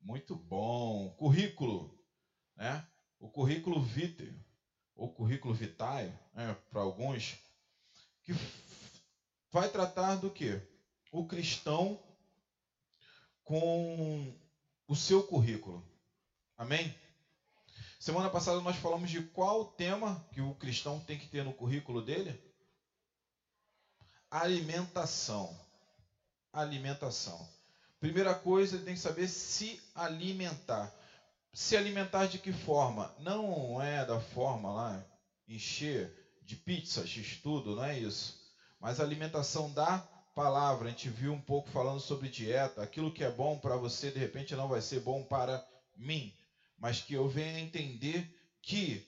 Muito bom. Currículo, né? O currículo vitae, ou currículo vitae, né, para alguns, que vai tratar do que? O cristão com o seu currículo. Amém? Semana passada nós falamos de qual tema que o cristão tem que ter no currículo dele? Alimentação. Alimentação. Primeira coisa, ele tem que saber se alimentar. Se alimentar de que forma? Não é da forma lá, encher de pizzas, de estudo, não é isso. Mas a alimentação da palavra. A gente viu um pouco falando sobre dieta. Aquilo que é bom para você, de repente, não vai ser bom para mim. Mas que eu venha entender que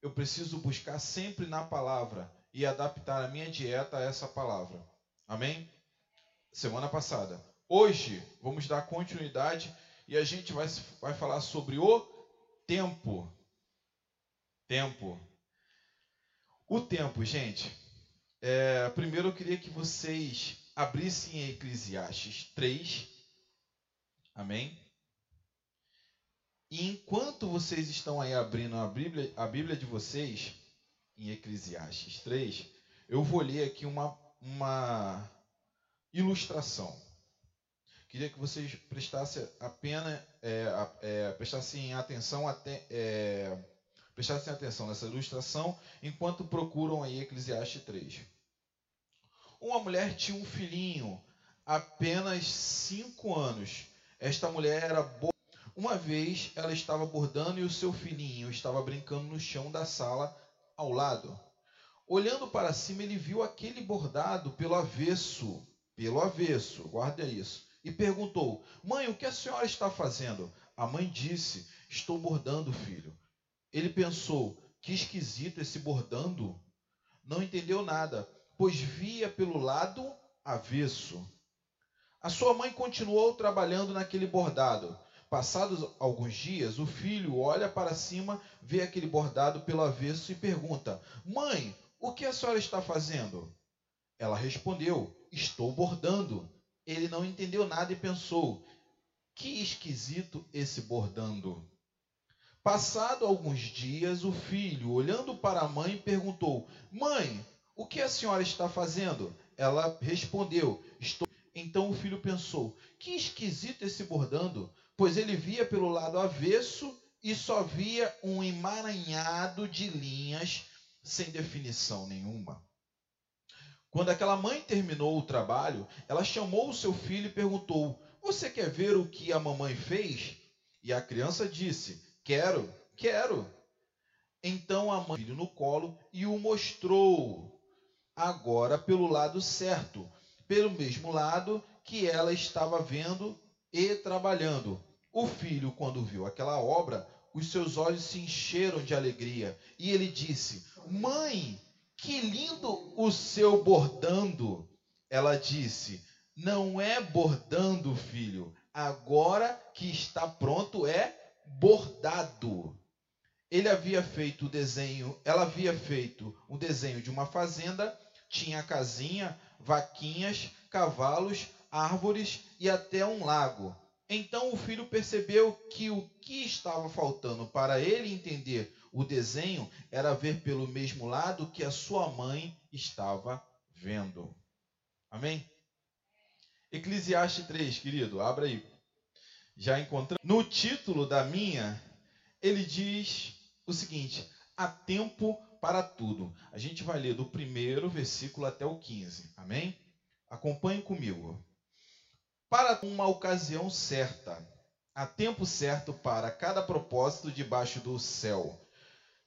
eu preciso buscar sempre na palavra e adaptar a minha dieta a essa palavra. Amém? Semana passada. Hoje, vamos dar continuidade e a gente vai, vai falar sobre o tempo. Tempo. O tempo, gente. É, primeiro eu queria que vocês abrissem em Eclesiastes 3. Amém? E enquanto vocês estão aí abrindo a Bíblia, a Bíblia de vocês, em Eclesiastes 3, eu vou ler aqui uma, uma ilustração. Queria que vocês prestassem apenas é, é, prestassem atenção até é, prestassem atenção nessa ilustração enquanto procuram aí Eclesiastes 3. Uma mulher tinha um filhinho, apenas cinco anos. Esta mulher era boa. Uma vez ela estava bordando e o seu filhinho estava brincando no chão da sala ao lado. Olhando para cima, ele viu aquele bordado pelo avesso, pelo avesso, guarda isso, e perguntou: Mãe, o que a senhora está fazendo? A mãe disse: Estou bordando, filho. Ele pensou: Que esquisito esse bordando. Não entendeu nada, pois via pelo lado avesso. A sua mãe continuou trabalhando naquele bordado. Passados alguns dias, o filho olha para cima, vê aquele bordado pelo avesso e pergunta: Mãe, o que a senhora está fazendo? Ela respondeu: Estou bordando. Ele não entendeu nada e pensou: Que esquisito esse bordando. Passado alguns dias, o filho, olhando para a mãe, perguntou: Mãe, o que a senhora está fazendo? Ela respondeu: Estou. Então o filho pensou: Que esquisito esse bordando pois ele via pelo lado avesso e só via um emaranhado de linhas sem definição nenhuma. Quando aquela mãe terminou o trabalho, ela chamou o seu filho e perguntou: Você quer ver o que a mamãe fez? E a criança disse: Quero, quero. Então a mãe filho no colo e o mostrou, agora pelo lado certo, pelo mesmo lado que ela estava vendo e trabalhando. O filho, quando viu aquela obra, os seus olhos se encheram de alegria e ele disse: Mãe, que lindo o seu bordando. Ela disse: Não é bordando, filho, agora que está pronto é bordado. Ele havia feito o desenho, ela havia feito o desenho de uma fazenda, tinha casinha, vaquinhas, cavalos, árvores e até um lago. Então o filho percebeu que o que estava faltando para ele entender o desenho era ver pelo mesmo lado que a sua mãe estava vendo. Amém? Eclesiastes 3, querido, abra aí. Já encontramos. No título da minha, ele diz o seguinte: há tempo para tudo. A gente vai ler do primeiro versículo até o 15. Amém? Acompanhe comigo para uma ocasião certa, há tempo certo para cada propósito debaixo do céu.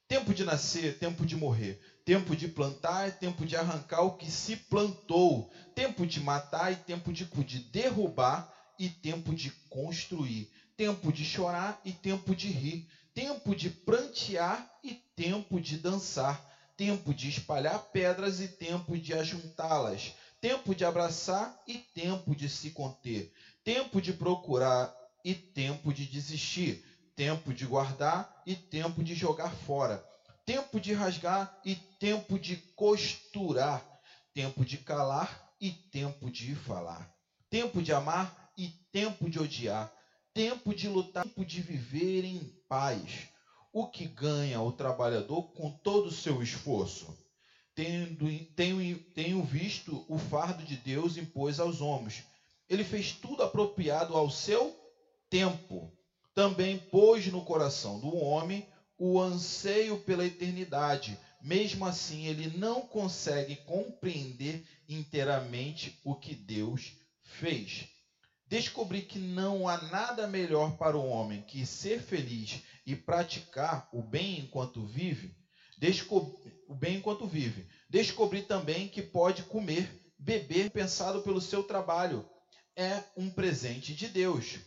Tempo de nascer, tempo de morrer, tempo de plantar, tempo de arrancar o que se plantou, tempo de matar e tempo de, de derrubar e tempo de construir, tempo de chorar e tempo de rir, tempo de prantear e tempo de dançar, tempo de espalhar pedras e tempo de ajuntá-las, tempo de abraçar e tempo de se conter, tempo de procurar e tempo de desistir, tempo de guardar e tempo de jogar fora, tempo de rasgar e tempo de costurar, tempo de calar e tempo de falar, tempo de amar e tempo de odiar, tempo de lutar, tempo de viver em paz. O que ganha o trabalhador com todo o seu esforço? Tendo, tenho, tenho visto o fardo de Deus impôs aos homens. Ele fez tudo apropriado ao seu tempo. Também pôs no coração do homem o anseio pela eternidade. Mesmo assim, ele não consegue compreender inteiramente o que Deus fez. Descobri que não há nada melhor para o homem que ser feliz e praticar o bem enquanto vive. Descobri, o bem enquanto vive. Descobri também que pode comer, beber pensado pelo seu trabalho. É um presente de Deus.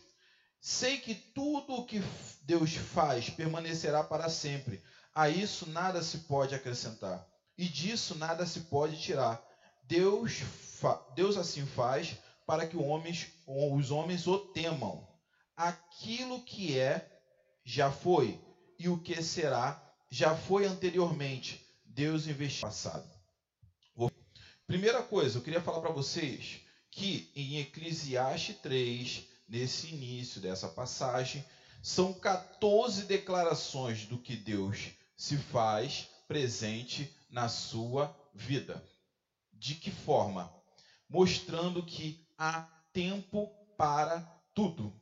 Sei que tudo o que Deus faz permanecerá para sempre. A isso nada se pode acrescentar, e disso nada se pode tirar. Deus, Deus assim faz para que homens, os homens o temam. Aquilo que é, já foi, e o que será, já foi anteriormente. Deus investiu no passado. Primeira coisa, eu queria falar para vocês que em Eclesiastes 3, nesse início dessa passagem, são 14 declarações do que Deus se faz presente na sua vida. De que forma? Mostrando que há tempo para tudo.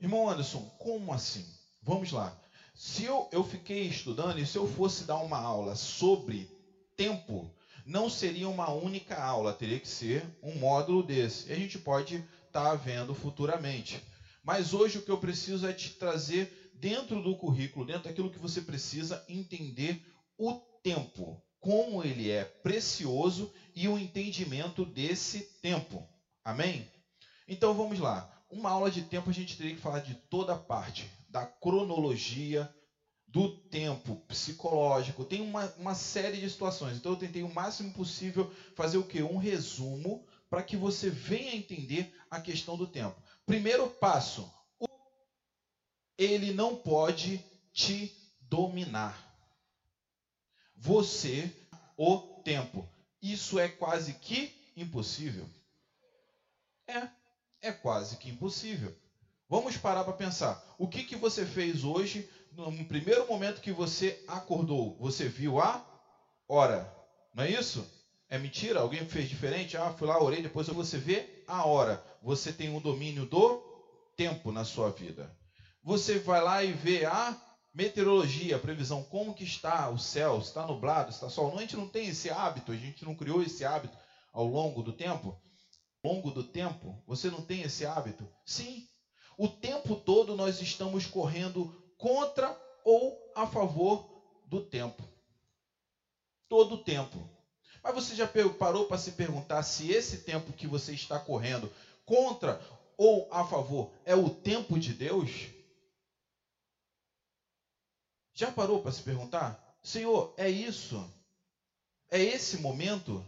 Irmão Anderson, como assim? Vamos lá. Se eu, eu fiquei estudando e se eu fosse dar uma aula sobre tempo, não seria uma única aula, teria que ser um módulo desse. E a gente pode estar tá vendo futuramente. Mas hoje o que eu preciso é te trazer dentro do currículo, dentro daquilo que você precisa entender o tempo, como ele é precioso e o entendimento desse tempo. Amém? Então vamos lá. Uma aula de tempo a gente teria que falar de toda a parte, da cronologia, do tempo psicológico, tem uma, uma série de situações. Então eu tentei o máximo possível fazer o que? Um resumo para que você venha entender a questão do tempo. Primeiro passo, ele não pode te dominar. Você, o tempo. Isso é quase que impossível. É, é quase que impossível. Vamos parar para pensar. O que, que você fez hoje no primeiro momento que você acordou, você viu a hora. Não é isso? É mentira? Alguém fez diferente? Ah, fui lá, orei, depois você vê a hora. Você tem um domínio do tempo na sua vida. Você vai lá e vê a meteorologia, a previsão, como que está o céu, está nublado, está sol. A gente não tem esse hábito, a gente não criou esse hábito ao longo do tempo. Ao longo do tempo, você não tem esse hábito? Sim. O tempo todo nós estamos correndo contra ou a favor do tempo. Todo o tempo. Mas você já parou para se perguntar se esse tempo que você está correndo contra ou a favor é o tempo de Deus? Já parou para se perguntar? Senhor, é isso? É esse momento?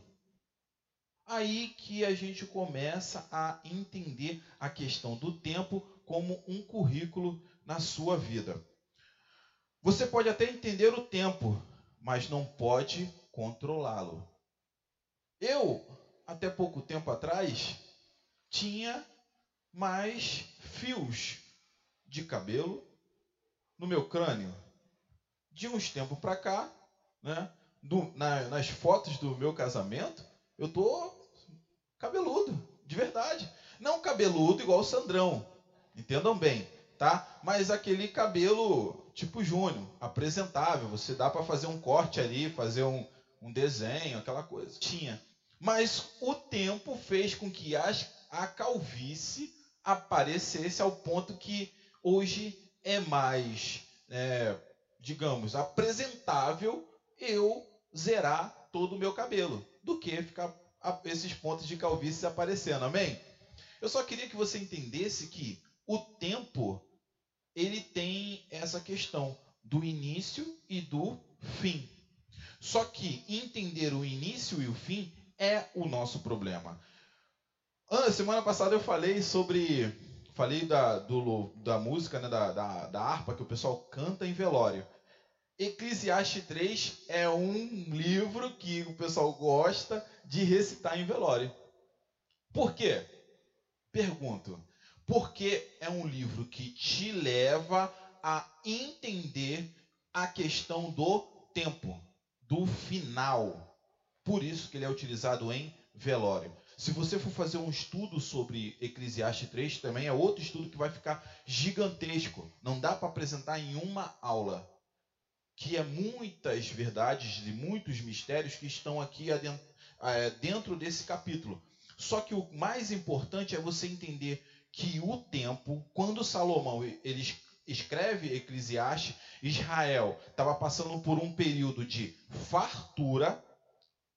Aí que a gente começa a entender a questão do tempo como um currículo na sua vida. Você pode até entender o tempo, mas não pode controlá-lo. Eu, até pouco tempo atrás, tinha mais fios de cabelo no meu crânio. De uns tempos para cá, né, do, na, nas fotos do meu casamento, eu tô cabeludo, de verdade. Não cabeludo igual o Sandrão, entendam bem tá? Mas aquele cabelo tipo Júnior, apresentável, você dá para fazer um corte ali, fazer um, um desenho, aquela coisa. Tinha. Mas o tempo fez com que as, a calvície aparecesse ao ponto que hoje é mais, é, digamos, apresentável eu zerar todo o meu cabelo do que ficar esses pontos de calvície aparecendo. Amém? Eu só queria que você entendesse que o tempo ele tem essa questão do início e do fim. Só que entender o início e o fim é o nosso problema. Ah, semana passada eu falei sobre. Falei da, do, da música, né, da, da, da harpa que o pessoal canta em velório. Eclesiastes 3 é um livro que o pessoal gosta de recitar em velório. Por quê? Pergunto. porque é um livro que te leva a entender a questão do tempo, do final. Por isso que ele é utilizado em velório. Se você for fazer um estudo sobre Eclesiastes 3, também é outro estudo que vai ficar gigantesco. Não dá para apresentar em uma aula. Que é muitas verdades e muitos mistérios que estão aqui é, dentro desse capítulo. Só que o mais importante é você entender que o tempo, quando Salomão ele escreve Eclesiastes, Israel estava passando por um período de fartura,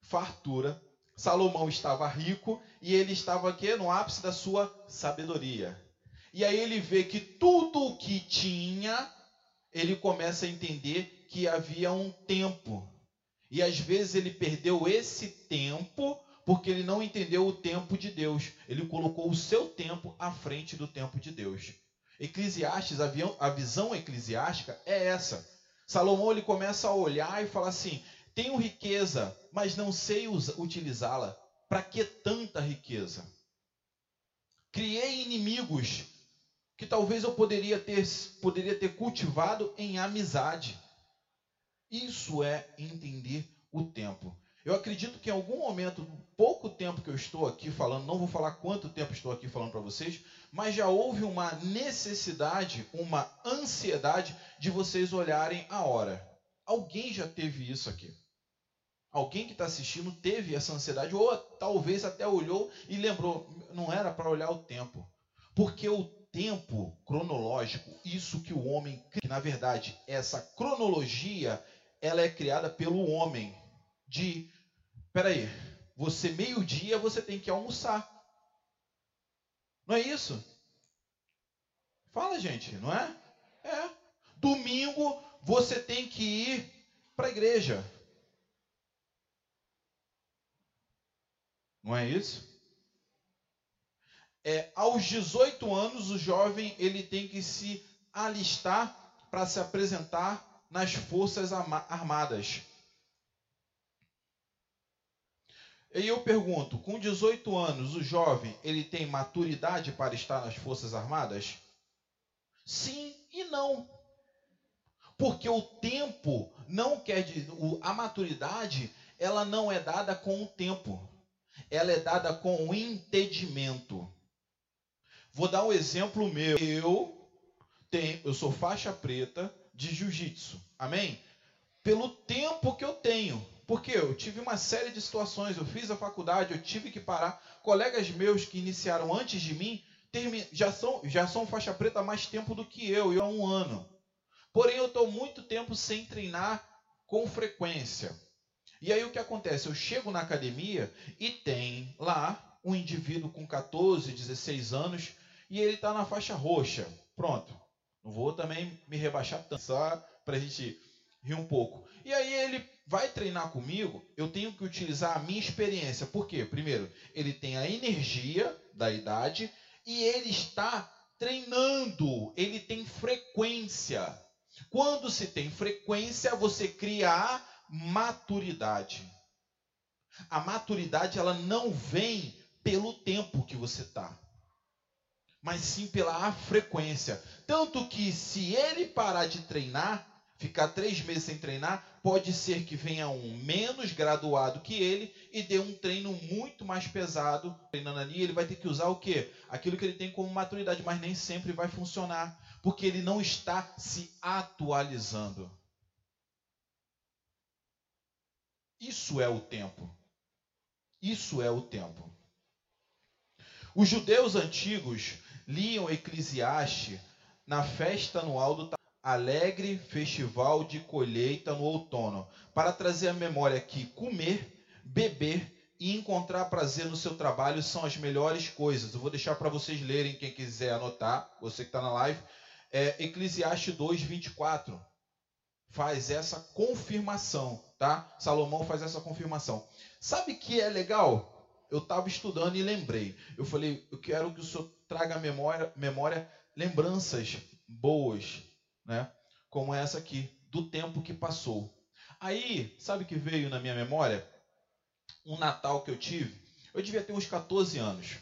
fartura, Salomão estava rico e ele estava aqui no ápice da sua sabedoria. E aí ele vê que tudo o que tinha, ele começa a entender que havia um tempo. E às vezes ele perdeu esse tempo porque ele não entendeu o tempo de Deus. Ele colocou o seu tempo à frente do tempo de Deus. Eclesiastes, a visão eclesiástica é essa. Salomão ele começa a olhar e falar assim: tenho riqueza, mas não sei utilizá-la. Para que tanta riqueza? Criei inimigos que talvez eu poderia ter, poderia ter cultivado em amizade. Isso é entender o tempo. Eu acredito que em algum momento, pouco tempo que eu estou aqui falando, não vou falar quanto tempo estou aqui falando para vocês, mas já houve uma necessidade, uma ansiedade de vocês olharem a hora. Alguém já teve isso aqui? Alguém que está assistindo teve essa ansiedade, ou talvez até olhou e lembrou, não era para olhar o tempo. Porque o tempo cronológico, isso que o homem, que na verdade essa cronologia, ela é criada pelo homem. De, peraí, você meio-dia você tem que almoçar. Não é isso? Fala, gente, não é? É. Domingo você tem que ir para a igreja. Não é isso? É, aos 18 anos, o jovem ele tem que se alistar para se apresentar nas forças armadas. E eu pergunto, com 18 anos, o jovem ele tem maturidade para estar nas forças armadas? Sim e não. Porque o tempo não quer a maturidade, ela não é dada com o tempo ela é dada com entendimento. Vou dar um exemplo meu. Eu tenho, eu sou faixa preta de jiu-jitsu. Amém? Pelo tempo que eu tenho. Porque eu tive uma série de situações, eu fiz a faculdade, eu tive que parar. Colegas meus que iniciaram antes de mim já são, já são faixa preta há mais tempo do que eu, eu há um ano. Porém, eu estou muito tempo sem treinar com frequência. E aí o que acontece? Eu chego na academia e tem lá um indivíduo com 14, 16 anos e ele está na faixa roxa. Pronto. Não vou também me rebaixar tanto, só para a gente rir um pouco. E aí ele vai treinar comigo, eu tenho que utilizar a minha experiência. Por quê? Primeiro, ele tem a energia da idade e ele está treinando, ele tem frequência. Quando se tem frequência, você cria maturidade. A maturidade ela não vem pelo tempo que você está, mas sim pela frequência. Tanto que se ele parar de treinar, ficar três meses sem treinar, pode ser que venha um menos graduado que ele e dê um treino muito mais pesado treinando ali. Ele vai ter que usar o quê? Aquilo que ele tem como maturidade, mas nem sempre vai funcionar, porque ele não está se atualizando. Isso é o tempo. Isso é o tempo. Os judeus antigos liam Eclesiastes na festa anual do alegre festival de colheita no outono, para trazer à memória que comer, beber e encontrar prazer no seu trabalho são as melhores coisas. Eu vou deixar para vocês lerem, quem quiser anotar, você que está na live, é Eclesiastes 2, 24. Faz essa confirmação tá? Salomão faz essa confirmação. Sabe que é legal? Eu estava estudando e lembrei. Eu falei, eu quero que o senhor traga memória, memória lembranças boas, né? Como essa aqui, do tempo que passou. Aí, sabe que veio na minha memória? Um Natal que eu tive. Eu devia ter uns 14 anos.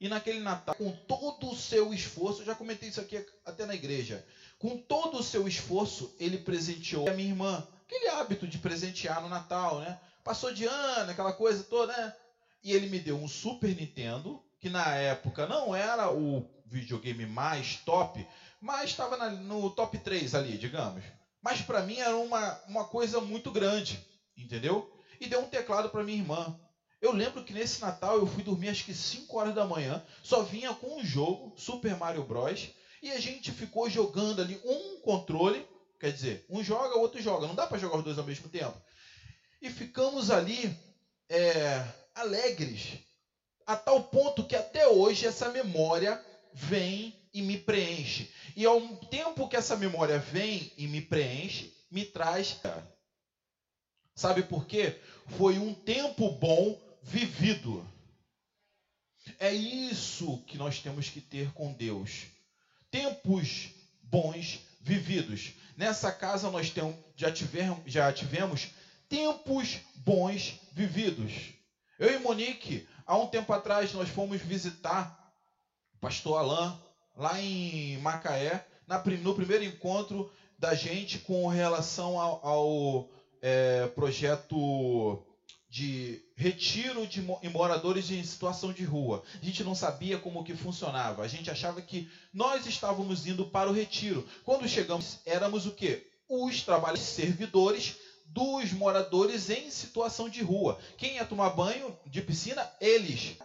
E naquele Natal, com todo o seu esforço, eu já comentei isso aqui até na igreja, com todo o seu esforço, ele presenteou a minha irmã. Aquele hábito de presentear no Natal, né? Passou de ano, aquela coisa toda, né? E ele me deu um Super Nintendo, que na época não era o videogame mais top, mas estava no top 3 ali, digamos. Mas para mim era uma, uma coisa muito grande, entendeu? E deu um teclado para minha irmã. Eu lembro que nesse Natal eu fui dormir acho que 5 horas da manhã, só vinha com um jogo, Super Mario Bros. E a gente ficou jogando ali um controle, quer dizer, um joga, o outro joga. Não dá para jogar os dois ao mesmo tempo. E ficamos ali é, alegres, a tal ponto que até hoje essa memória vem e me preenche. E ao tempo que essa memória vem e me preenche, me traz. Sabe por quê? Foi um tempo bom vivido. É isso que nós temos que ter com Deus. Tempos bons vividos. Nessa casa nós temos, já, tivemos, já tivemos tempos bons vividos. Eu e Monique, há um tempo atrás, nós fomos visitar o pastor Alain, lá em Macaé, na, no primeiro encontro da gente com relação ao, ao é, projeto de retiro de moradores em situação de rua. A gente não sabia como que funcionava. A gente achava que nós estávamos indo para o retiro. Quando chegamos, éramos o quê? Os trabalhadores servidores dos moradores em situação de rua. Quem ia tomar banho de piscina? Eles.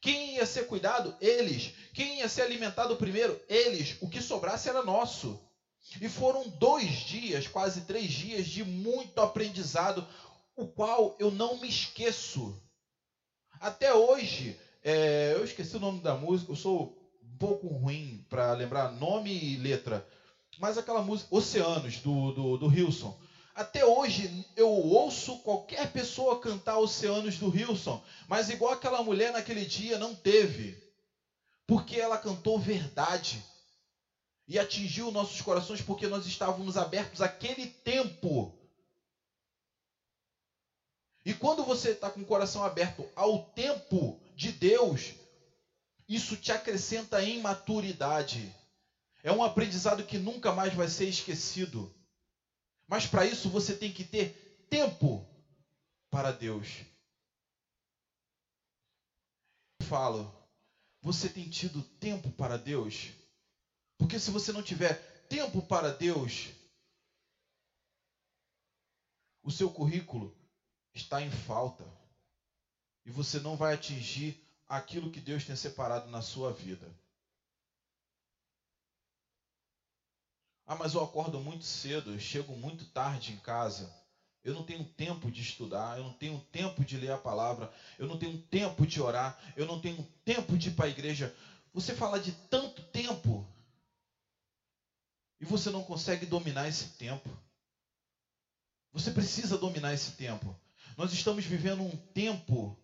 Quem ia ser cuidado? Eles. Quem ia ser alimentado primeiro? Eles. O que sobrasse era nosso. E foram dois dias, quase três dias, de muito aprendizado, o qual eu não me esqueço. Até hoje, é, eu esqueci o nome da música, eu sou um pouco ruim para lembrar nome e letra, mas aquela música Oceanos, do, do, do Hilson. Até hoje eu ouço qualquer pessoa cantar Oceanos do Wilson, mas igual aquela mulher naquele dia não teve, porque ela cantou verdade e atingiu nossos corações porque nós estávamos abertos àquele tempo. E quando você está com o coração aberto ao tempo de Deus, isso te acrescenta em maturidade. É um aprendizado que nunca mais vai ser esquecido. Mas para isso você tem que ter tempo para Deus. Eu falo, você tem tido tempo para Deus? Porque se você não tiver tempo para Deus, o seu currículo está em falta. E você não vai atingir aquilo que Deus tem separado na sua vida. Ah, mas eu acordo muito cedo, eu chego muito tarde em casa. Eu não tenho tempo de estudar, eu não tenho tempo de ler a palavra, eu não tenho tempo de orar, eu não tenho tempo de ir para a igreja. Você fala de tanto tempo e você não consegue dominar esse tempo. Você precisa dominar esse tempo. Nós estamos vivendo um tempo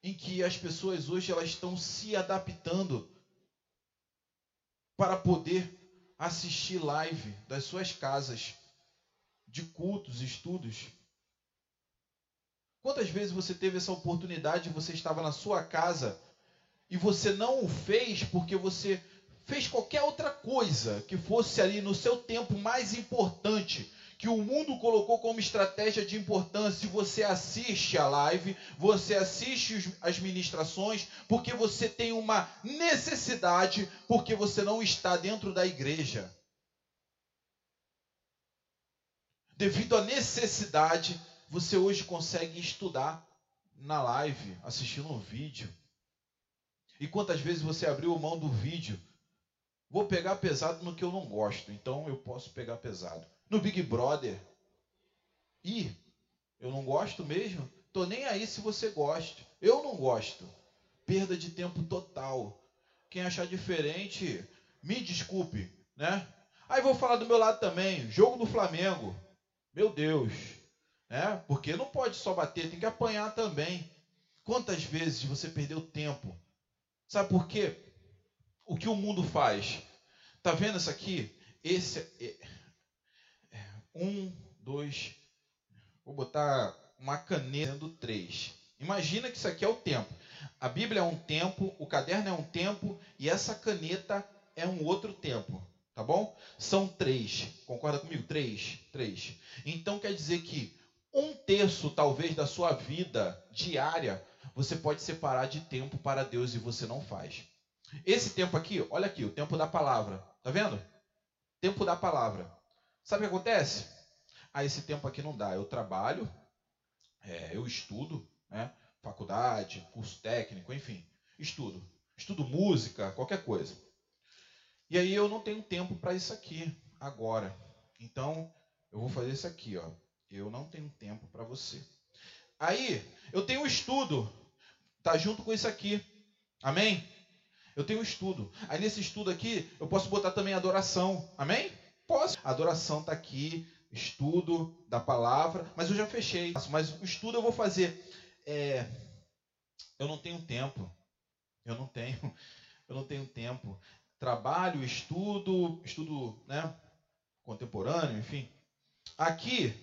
em que as pessoas hoje elas estão se adaptando para poder assistir live das suas casas, de cultos, estudos. Quantas vezes você teve essa oportunidade, você estava na sua casa e você não o fez porque você fez qualquer outra coisa que fosse ali no seu tempo mais importante, que o mundo colocou como estratégia de importância. Você assiste a live, você assiste as ministrações, porque você tem uma necessidade, porque você não está dentro da igreja. Devido à necessidade, você hoje consegue estudar na live, assistindo um vídeo. E quantas vezes você abriu mão do vídeo? Vou pegar pesado no que eu não gosto, então eu posso pegar pesado no Big Brother. E eu não gosto mesmo. Tô nem aí se você gosta. Eu não gosto. Perda de tempo total. Quem achar diferente, me desculpe, né? Aí vou falar do meu lado também, jogo do Flamengo. Meu Deus, né? Porque não pode só bater, tem que apanhar também. Quantas vezes você perdeu tempo? Sabe por quê? O que o mundo faz? Tá vendo isso aqui? Esse é um, dois. Vou botar uma caneta do três. Imagina que isso aqui é o tempo. A Bíblia é um tempo, o caderno é um tempo e essa caneta é um outro tempo. Tá bom? São três. Concorda comigo? Três. Três. Então quer dizer que um terço, talvez, da sua vida diária, você pode separar de tempo para Deus e você não faz. Esse tempo aqui, olha aqui, o tempo da palavra. Tá vendo? Tempo da palavra. Sabe o que acontece? Ah, esse tempo aqui não dá. Eu trabalho, é, eu estudo, né? Faculdade, curso técnico, enfim, estudo. Estudo música, qualquer coisa. E aí eu não tenho tempo para isso aqui agora. Então, eu vou fazer isso aqui, ó. Eu não tenho tempo para você. Aí, eu tenho um estudo, tá junto com isso aqui. Amém? Eu tenho um estudo. Aí nesse estudo aqui, eu posso botar também adoração. Amém? Posso. Adoração tá aqui, estudo da palavra, mas eu já fechei. Mas o estudo eu vou fazer. É, eu não tenho tempo. Eu não tenho. Eu não tenho tempo. Trabalho, estudo, estudo, né? Contemporâneo, enfim. Aqui,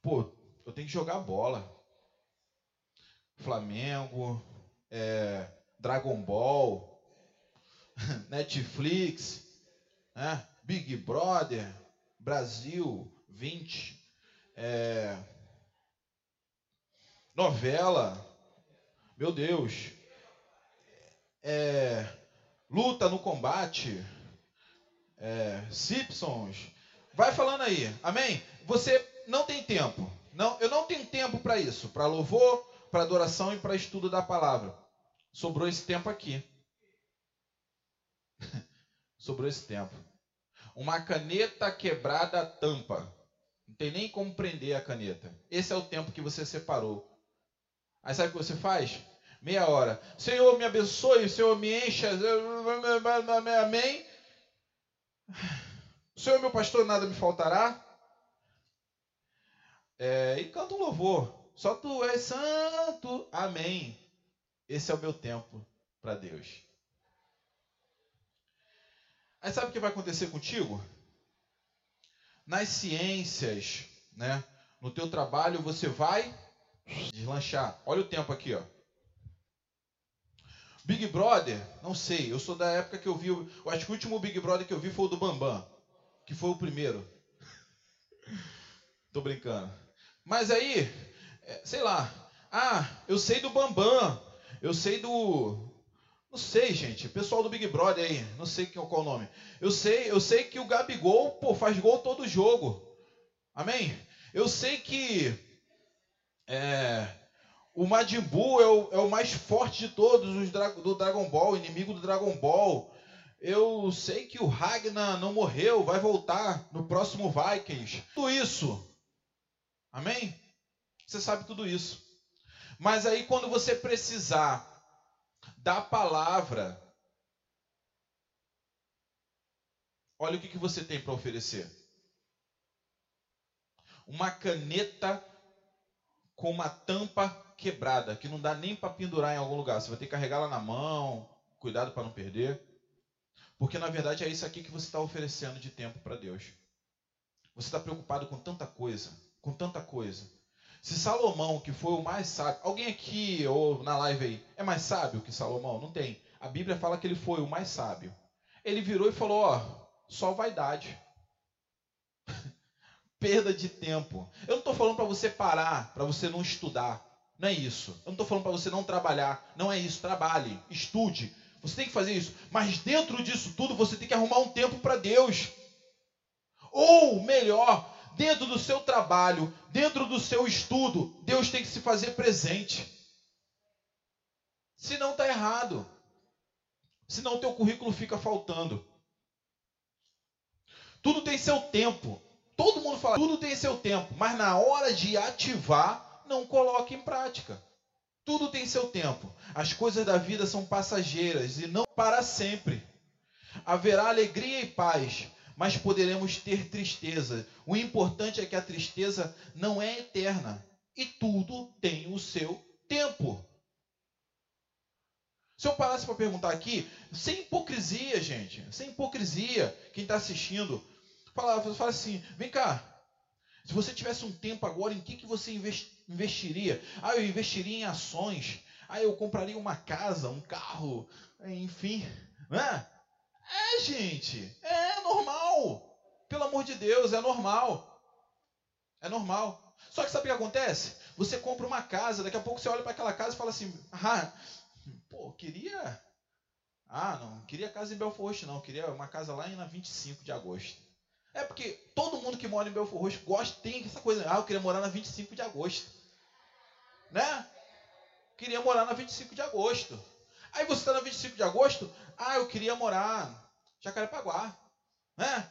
pô, eu tenho que jogar bola. Flamengo, é, Dragon Ball, Netflix, né? Big Brother, Brasil 20, é, novela, meu Deus, é, luta no combate, é, Simpsons, vai falando aí, amém? Você não tem tempo, não, eu não tenho tempo para isso, para louvor, para adoração e para estudo da palavra. Sobrou esse tempo aqui. Sobrou esse tempo. Uma caneta quebrada tampa. Não tem nem como prender a caneta. Esse é o tempo que você separou. Aí sabe o que você faz? Meia hora. Senhor, me abençoe, Senhor, me encha. Amém. Senhor, meu pastor, nada me faltará. É, e canta um louvor. Só tu és santo. Amém. Esse é o meu tempo para Deus. Aí sabe o que vai acontecer contigo? Nas ciências, né? No teu trabalho você vai deslanchar. Olha o tempo aqui, ó. Big Brother, não sei, eu sou da época que eu vi, eu acho que o último Big Brother que eu vi foi o do Bambam, que foi o primeiro. Tô brincando. Mas aí, é, sei lá, ah, eu sei do Bambam, eu sei do não sei, gente. Pessoal do Big Brother aí, não sei qual é o nome. Eu sei, eu sei que o Gabigol, pô, faz gol todo jogo. Amém? Eu sei que é, o Majin Buu é o, é o, mais forte de todos os do Dragon Ball, inimigo do Dragon Ball. Eu sei que o Ragnar não morreu, vai voltar no próximo Vikings. Tudo isso. Amém? Você sabe tudo isso. Mas aí quando você precisar da palavra. Olha o que, que você tem para oferecer. Uma caneta com uma tampa quebrada, que não dá nem para pendurar em algum lugar. Você vai ter que carregar ela na mão, cuidado para não perder. Porque na verdade é isso aqui que você está oferecendo de tempo para Deus. Você está preocupado com tanta coisa, com tanta coisa. Se Salomão, que foi o mais sábio, alguém aqui ou na live aí, é mais sábio que Salomão? Não tem. A Bíblia fala que ele foi o mais sábio. Ele virou e falou: Ó, só vaidade. Perda de tempo. Eu não estou falando para você parar, para você não estudar. Não é isso. Eu não estou falando para você não trabalhar. Não é isso. Trabalhe, estude. Você tem que fazer isso. Mas dentro disso tudo, você tem que arrumar um tempo para Deus. Ou melhor, dentro do seu trabalho, dentro do seu estudo, Deus tem que se fazer presente. Senão está errado. Senão o teu currículo fica faltando. Tudo tem seu tempo. Todo mundo fala, tudo tem seu tempo, mas na hora de ativar, não coloque em prática. Tudo tem seu tempo. As coisas da vida são passageiras e não para sempre. Haverá alegria e paz, mas poderemos ter tristeza. O importante é que a tristeza não é eterna e tudo tem o seu tempo. Se eu parasse para perguntar aqui, sem hipocrisia, gente, sem hipocrisia, quem está assistindo, fala, fala assim: vem cá, se você tivesse um tempo agora, em que, que você investiria? Ah, eu investiria em ações. Ah, eu compraria uma casa, um carro, enfim. Né? É, gente, é normal. Pelo amor de Deus, é normal. É normal. Só que sabe o que acontece? Você compra uma casa, daqui a pouco você olha para aquela casa e fala assim: ah, pô, queria. Ah, não, queria casa em Belfort Roxo, não, queria uma casa lá na 25 de agosto. É porque todo mundo que mora em Belfort Roxo gosta, tem essa coisa, ah, eu queria morar na 25 de agosto. Né? Queria morar na 25 de agosto. Aí você está na 25 de agosto, ah, eu queria morar Jacarepaguá. Né?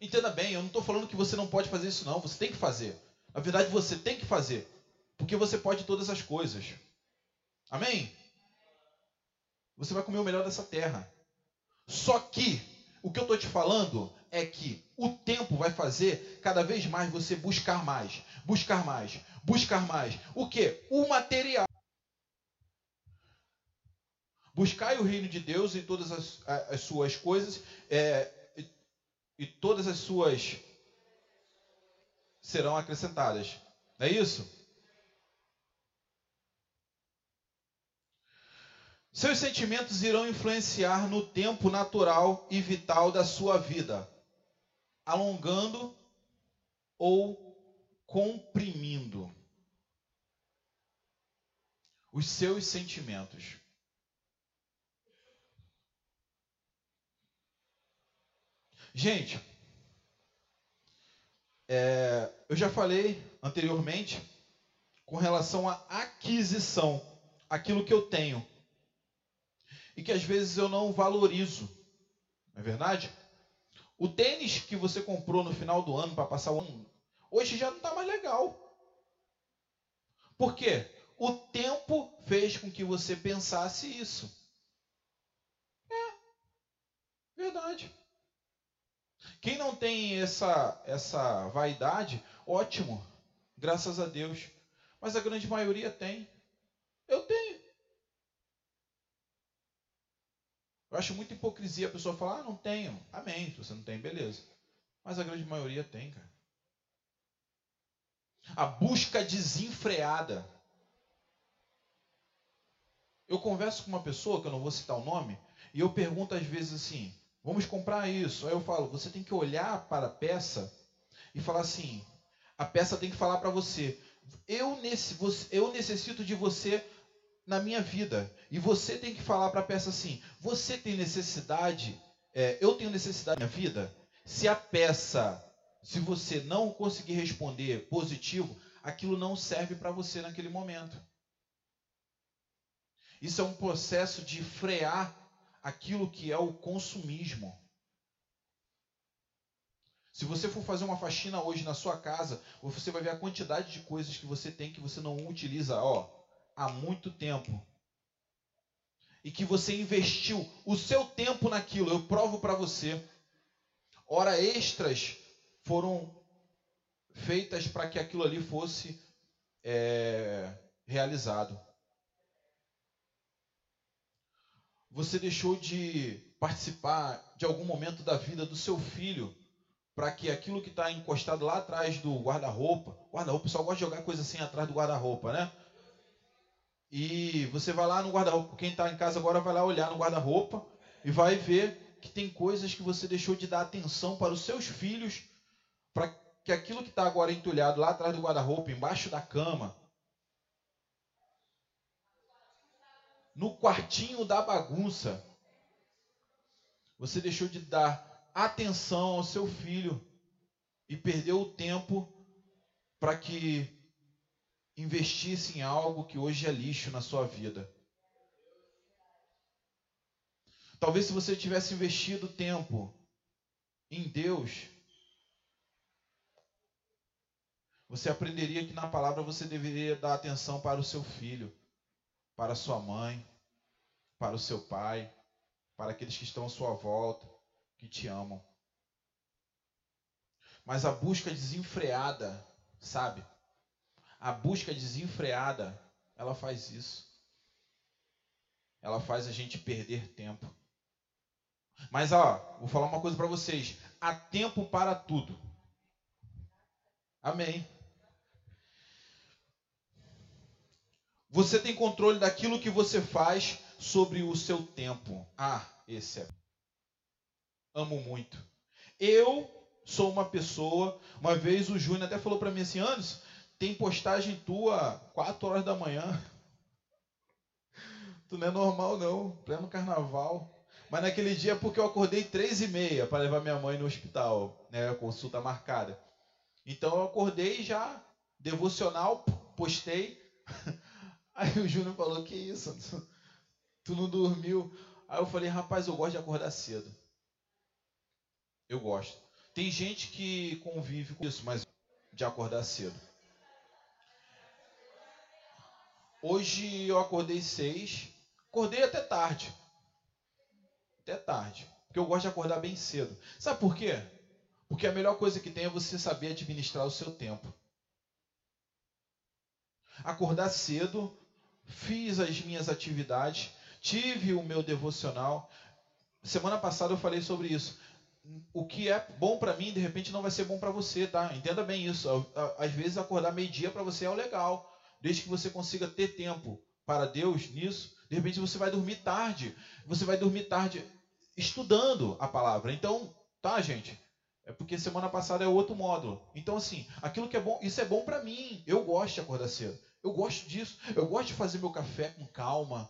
Entenda bem, eu não estou falando que você não pode fazer isso, não. Você tem que fazer. Na verdade, você tem que fazer. Porque você pode todas as coisas. Amém? Você vai comer o melhor dessa terra. Só que, o que eu estou te falando é que o tempo vai fazer cada vez mais você buscar mais, buscar mais, buscar mais. O que? O material. Buscai o reino de Deus e todas as, as suas coisas, é, e todas as suas serão acrescentadas. Não é isso? Seus sentimentos irão influenciar no tempo natural e vital da sua vida, alongando ou comprimindo os seus sentimentos. Gente, é, eu já falei anteriormente com relação à aquisição, aquilo que eu tenho, e que às vezes eu não valorizo, não é verdade? O tênis que você comprou no final do ano para passar o ano, hoje já não está mais legal. Por quê? O tempo fez com que você pensasse isso. É, verdade. Quem não tem essa, essa vaidade, ótimo, graças a Deus. Mas a grande maioria tem. Eu tenho. Eu acho muita hipocrisia a pessoa falar, ah, não tenho. Amém. Você não tem, beleza. Mas a grande maioria tem, cara. A busca desenfreada. Eu converso com uma pessoa, que eu não vou citar o nome, e eu pergunto às vezes assim: Vamos comprar isso. Aí eu falo, você tem que olhar para a peça e falar assim: a peça tem que falar para você, eu, eu necessito de você na minha vida. E você tem que falar para a peça assim: você tem necessidade, é, eu tenho necessidade na minha vida. Se a peça, se você não conseguir responder positivo, aquilo não serve para você naquele momento. Isso é um processo de frear aquilo que é o consumismo. Se você for fazer uma faxina hoje na sua casa, você vai ver a quantidade de coisas que você tem que você não utiliza ó, há muito tempo. E que você investiu o seu tempo naquilo. Eu provo para você. Hora extras foram feitas para que aquilo ali fosse é, realizado. Você deixou de participar de algum momento da vida do seu filho para que aquilo que está encostado lá atrás do guarda-roupa, guarda-roupa, o pessoal gosta de jogar coisa assim atrás do guarda-roupa, né? E você vai lá no guarda-roupa, quem está em casa agora vai lá olhar no guarda-roupa e vai ver que tem coisas que você deixou de dar atenção para os seus filhos, para que aquilo que está agora entulhado lá atrás do guarda-roupa, embaixo da cama, no quartinho da bagunça. Você deixou de dar atenção ao seu filho e perdeu o tempo para que investisse em algo que hoje é lixo na sua vida. Talvez se você tivesse investido tempo em Deus, você aprenderia que na palavra você deveria dar atenção para o seu filho para sua mãe, para o seu pai, para aqueles que estão à sua volta, que te amam. Mas a busca desenfreada, sabe? A busca desenfreada, ela faz isso. Ela faz a gente perder tempo. Mas ó, vou falar uma coisa para vocês. Há tempo para tudo. Amém. Você tem controle daquilo que você faz sobre o seu tempo. Ah, esse é. Amo muito. Eu sou uma pessoa. Uma vez o Júnior até falou para mim assim: Anderson, tem postagem tua 4 horas da manhã. Tu não é normal, não. Pleno carnaval. Mas naquele dia é porque eu acordei três e meia para levar minha mãe no hospital, né? Consulta marcada. Então eu acordei já, devocional, postei. Aí o Júnior falou, que isso? Tu, tu não dormiu? Aí eu falei, rapaz, eu gosto de acordar cedo. Eu gosto. Tem gente que convive com isso, mas de acordar cedo. Hoje eu acordei seis, acordei até tarde. Até tarde. Porque eu gosto de acordar bem cedo. Sabe por quê? Porque a melhor coisa que tem é você saber administrar o seu tempo. Acordar cedo, fiz as minhas atividades, tive o meu devocional. Semana passada eu falei sobre isso. O que é bom para mim, de repente não vai ser bom para você, tá? Entenda bem isso. Às vezes acordar meio-dia para você é o legal, desde que você consiga ter tempo para Deus nisso. De repente você vai dormir tarde. Você vai dormir tarde estudando a palavra. Então, tá, gente? É porque semana passada é outro módulo. Então, assim, aquilo que é bom, isso é bom para mim. Eu gosto de acordar cedo. Eu gosto disso. Eu gosto de fazer meu café com calma,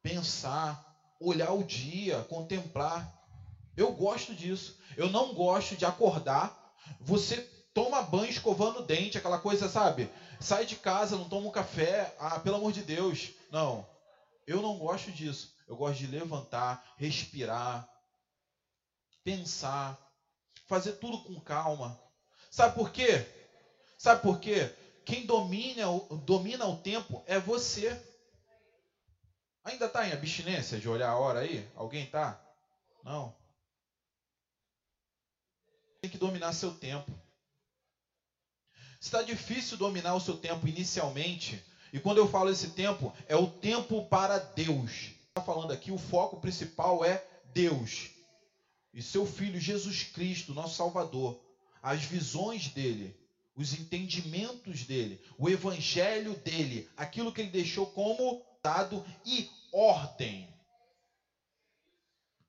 pensar, olhar o dia, contemplar. Eu gosto disso. Eu não gosto de acordar. Você toma banho escovando o dente, aquela coisa, sabe? Sai de casa, não toma um café. Ah, pelo amor de Deus. Não. Eu não gosto disso. Eu gosto de levantar, respirar, pensar, fazer tudo com calma. Sabe por quê? Sabe por quê? Quem domina, domina o tempo é você. Ainda está em abstinência de olhar a hora aí? Alguém está? Não. Tem que dominar seu tempo. Está difícil dominar o seu tempo inicialmente, e quando eu falo esse tempo, é o tempo para Deus. Está falando aqui, o foco principal é Deus e seu Filho Jesus Cristo, nosso Salvador. As visões dele, os entendimentos dele, o evangelho dele, aquilo que ele deixou como dado e ordem.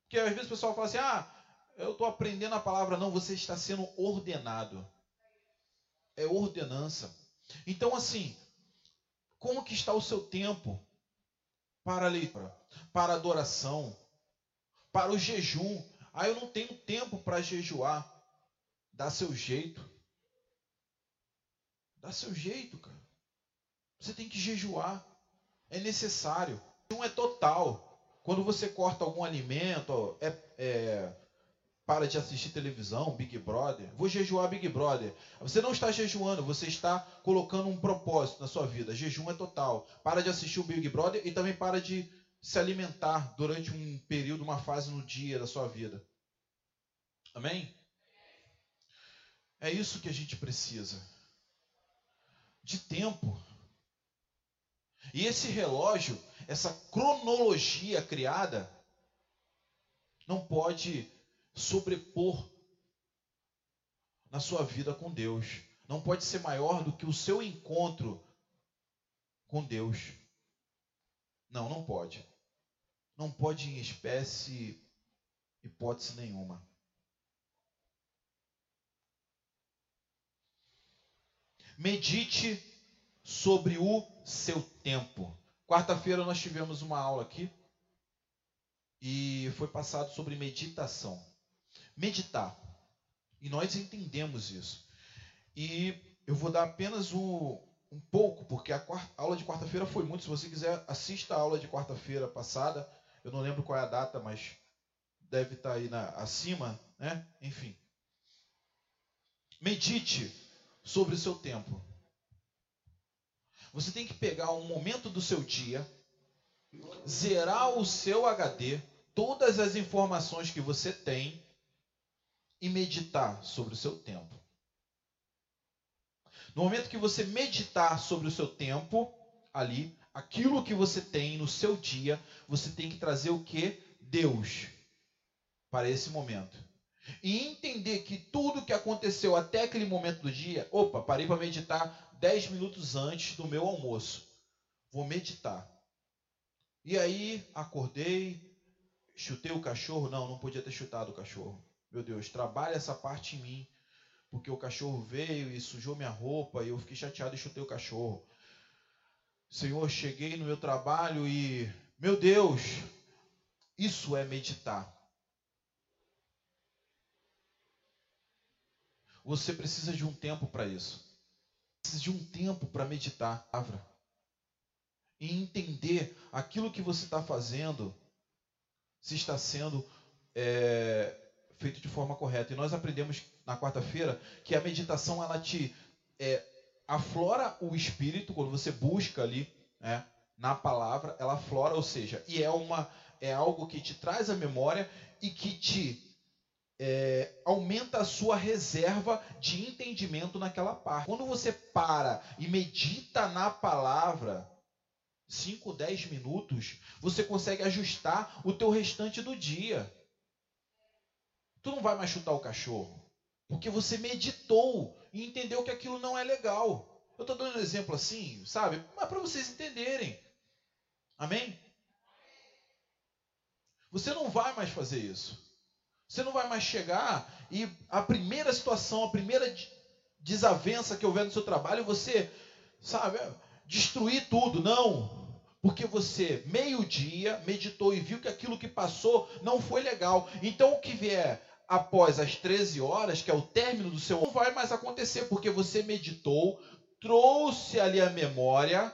Porque às vezes o pessoal fala assim: ah, eu estou aprendendo a palavra. Não, você está sendo ordenado. É ordenança. Então, assim, como que está o seu tempo para a leitura, para a adoração, para o jejum? Ah, eu não tenho tempo para jejuar. Dá seu jeito. Dá seu jeito, cara. Você tem que jejuar. É necessário. Não é total. Quando você corta algum alimento, é, é para de assistir televisão, Big Brother. Vou jejuar Big Brother. Você não está jejuando, você está colocando um propósito na sua vida. Jejum é total. Para de assistir o Big Brother e também para de se alimentar durante um período, uma fase no dia da sua vida. Amém? É isso que a gente precisa. De tempo. E esse relógio, essa cronologia criada, não pode sobrepor na sua vida com Deus. Não pode ser maior do que o seu encontro com Deus. Não, não pode. Não pode em espécie, hipótese nenhuma. Medite sobre o seu tempo. Quarta-feira nós tivemos uma aula aqui e foi passado sobre meditação meditar. E nós entendemos isso. E eu vou dar apenas um, um pouco, porque a, quarta, a aula de quarta-feira foi muito. Se você quiser, assista a aula de quarta-feira passada. Eu não lembro qual é a data, mas deve estar aí na, acima, né? Enfim. Medite sobre o seu tempo. Você tem que pegar um momento do seu dia, zerar o seu HD, todas as informações que você tem, e meditar sobre o seu tempo. No momento que você meditar sobre o seu tempo, ali, aquilo que você tem no seu dia, você tem que trazer o que? Deus para esse momento. E entender que tudo que aconteceu até aquele momento do dia, opa, parei para meditar 10 minutos antes do meu almoço. vou meditar. E aí acordei, chutei o cachorro. Não, não podia ter chutado o cachorro. Meu Deus, trabalha essa parte em mim. Porque o cachorro veio e sujou minha roupa e eu fiquei chateado e chutei o cachorro. Senhor, cheguei no meu trabalho e, meu Deus, isso é meditar. Você precisa de um tempo para isso. Precisa de um tempo para meditar a palavra. E entender aquilo que você está fazendo se está sendo é, feito de forma correta. E nós aprendemos na quarta-feira que a meditação ela te é, aflora o espírito quando você busca ali né, na palavra, ela aflora, ou seja, e é uma é algo que te traz a memória e que te é, aumenta a sua reserva de entendimento naquela parte. Quando você para e medita na palavra, 5, 10 minutos, você consegue ajustar o teu restante do dia. Tu não vai mais chutar o cachorro, porque você meditou e entendeu que aquilo não é legal. Eu estou dando um exemplo assim, sabe? Mas para vocês entenderem. Amém? Você não vai mais fazer isso. Você não vai mais chegar e a primeira situação, a primeira desavença que houver no seu trabalho, você, sabe, destruir tudo. Não. Porque você, meio-dia, meditou e viu que aquilo que passou não foi legal. Então, o que vier após as 13 horas, que é o término do seu. não vai mais acontecer, porque você meditou, trouxe ali a memória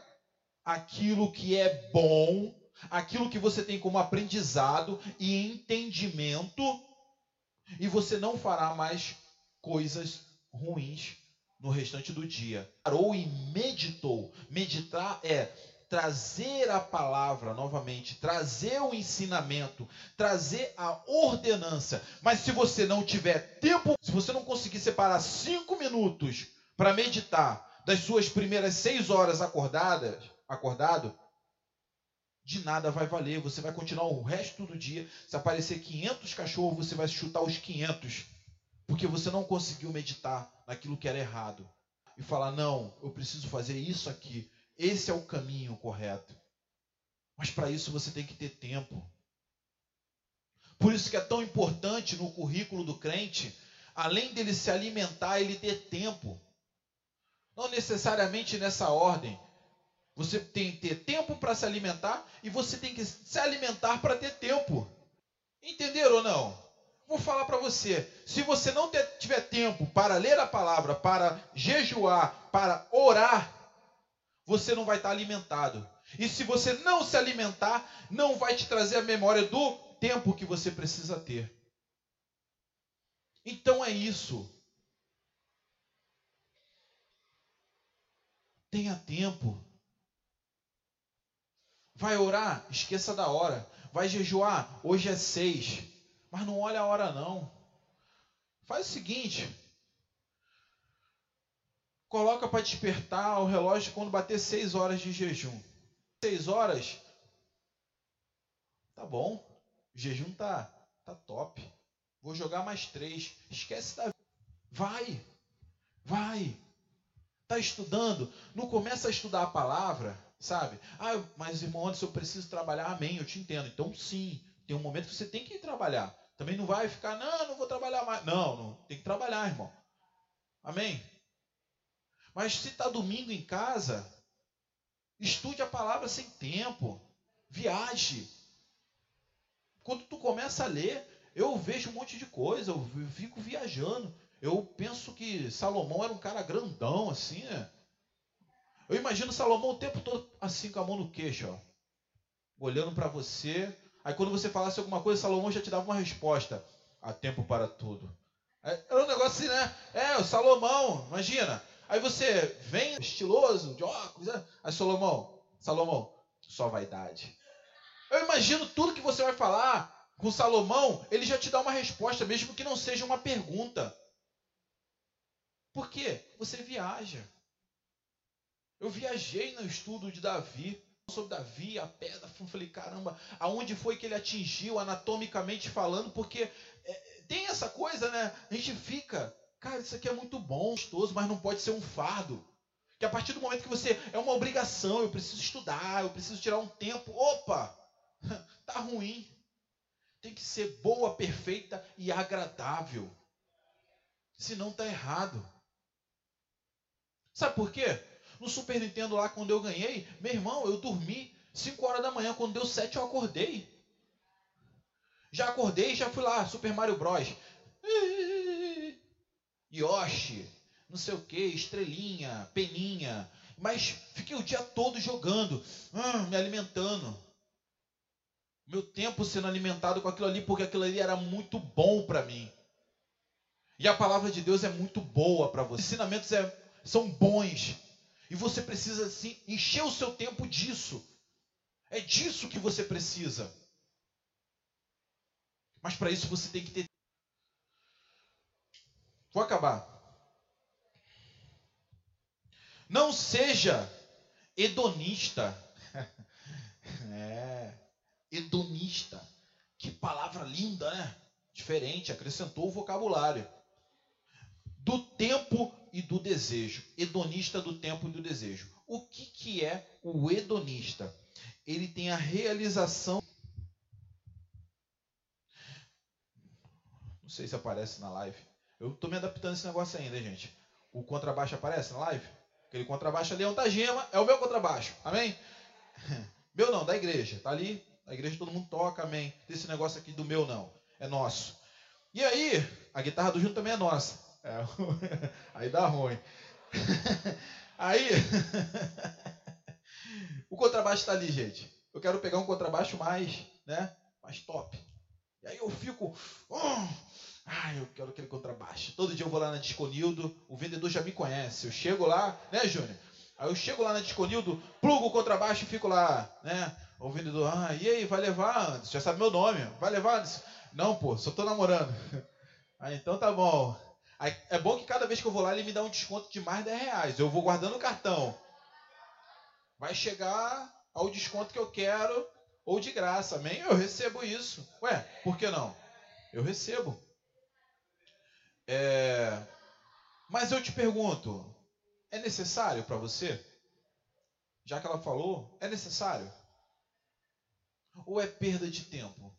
aquilo que é bom, aquilo que você tem como aprendizado e entendimento e você não fará mais coisas ruins no restante do dia. Parou e meditou. Meditar é trazer a palavra novamente, trazer o ensinamento, trazer a ordenança. Mas se você não tiver tempo, se você não conseguir separar cinco minutos para meditar das suas primeiras seis horas acordadas, acordado, de nada vai valer. Você vai continuar o resto do dia. Se aparecer 500 cachorros, você vai chutar os 500. Porque você não conseguiu meditar naquilo que era errado. E falar: não, eu preciso fazer isso aqui. Esse é o caminho correto. Mas para isso você tem que ter tempo. Por isso que é tão importante no currículo do crente, além dele se alimentar, ele ter tempo. Não necessariamente nessa ordem. Você tem que ter tempo para se alimentar e você tem que se alimentar para ter tempo. Entenderam ou não? Vou falar para você. Se você não ter, tiver tempo para ler a palavra, para jejuar, para orar, você não vai estar alimentado. E se você não se alimentar, não vai te trazer a memória do tempo que você precisa ter. Então é isso. Tenha tempo. Vai orar? Esqueça da hora. Vai jejuar? Hoje é seis. Mas não olha a hora não. Faz o seguinte. Coloca para despertar o relógio quando bater seis horas de jejum. Seis horas. Tá bom. O jejum tá, tá top. Vou jogar mais três. Esquece da. Vai. Vai. Tá estudando? Não começa a estudar a palavra sabe? Ah, mas irmão Anderson, eu preciso trabalhar, amém, eu te entendo. Então, sim, tem um momento que você tem que ir trabalhar. Também não vai ficar, não, não vou trabalhar mais. Não, não, tem que trabalhar, irmão. Amém? Mas se está domingo em casa, estude a palavra sem tempo. Viaje. Quando tu começa a ler, eu vejo um monte de coisa, eu fico viajando. Eu penso que Salomão era um cara grandão, assim, né? Eu imagino Salomão o tempo todo assim com a mão no queixo, ó, olhando para você. Aí quando você falasse alguma coisa, Salomão já te dava uma resposta. Há tempo para tudo. Era é, é um negócio assim, né? É, o Salomão, imagina. Aí você vem estiloso, de óculos, né? Aí Salomão, Salomão, só vaidade. Eu imagino tudo que você vai falar com Salomão, ele já te dá uma resposta, mesmo que não seja uma pergunta. Por quê? Você viaja. Eu viajei no estudo de Davi, sobre Davi, a pedra, falei, caramba, aonde foi que ele atingiu anatomicamente falando, porque é, tem essa coisa, né? A gente fica, cara, isso aqui é muito bom, gostoso, mas não pode ser um fardo. Que a partir do momento que você é uma obrigação, eu preciso estudar, eu preciso tirar um tempo, opa, tá ruim. Tem que ser boa, perfeita e agradável. Senão tá errado. Sabe por quê? No Super Nintendo lá, quando eu ganhei, meu irmão, eu dormi 5 horas da manhã. Quando deu 7, eu acordei. Já acordei já fui lá, Super Mario Bros. Yoshi, não sei o que, estrelinha, peninha. Mas fiquei o dia todo jogando, hum, me alimentando. Meu tempo sendo alimentado com aquilo ali, porque aquilo ali era muito bom para mim. E a palavra de Deus é muito boa para você. Os ensinamentos é, são bons. E você precisa assim, encher o seu tempo disso. É disso que você precisa. Mas para isso você tem que ter. Vou acabar. Não seja hedonista. é, hedonista. Que palavra linda, né? Diferente, acrescentou o vocabulário. Do tempo e do desejo. Hedonista do tempo e do desejo. O que, que é o hedonista? Ele tem a realização. Não sei se aparece na live. Eu estou me adaptando a esse negócio ainda, gente. O contrabaixo aparece na live? Aquele contrabaixo ali é um Tajima, é o meu contrabaixo. Amém? Meu não, da igreja. Tá ali, a igreja todo mundo toca, amém. Desse negócio aqui do meu não, é nosso. E aí, a guitarra do Júnior também é nossa. É, aí dá ruim. Aí, o contrabaixo está ali, gente. Eu quero pegar um contrabaixo mais, né, mais top. E aí eu fico, oh, ai, eu quero aquele contrabaixo. Todo dia eu vou lá na Disconildo, o vendedor já me conhece. Eu chego lá, né, Júnior? Aí eu chego lá na Disconildo, plugo o contrabaixo e fico lá, né? O vendedor, ah, e aí, vai levar, Anderson? Já sabe meu nome, vai levar, Anderson? Não, pô, só tô namorando. Ah, então tá bom. É bom que cada vez que eu vou lá, ele me dá um desconto de mais 10 reais. Eu vou guardando o cartão. Vai chegar ao desconto que eu quero ou de graça, amém? Eu recebo isso. Ué, por que não? Eu recebo. É... Mas eu te pergunto, é necessário para você? Já que ela falou, é necessário? Ou é perda de tempo?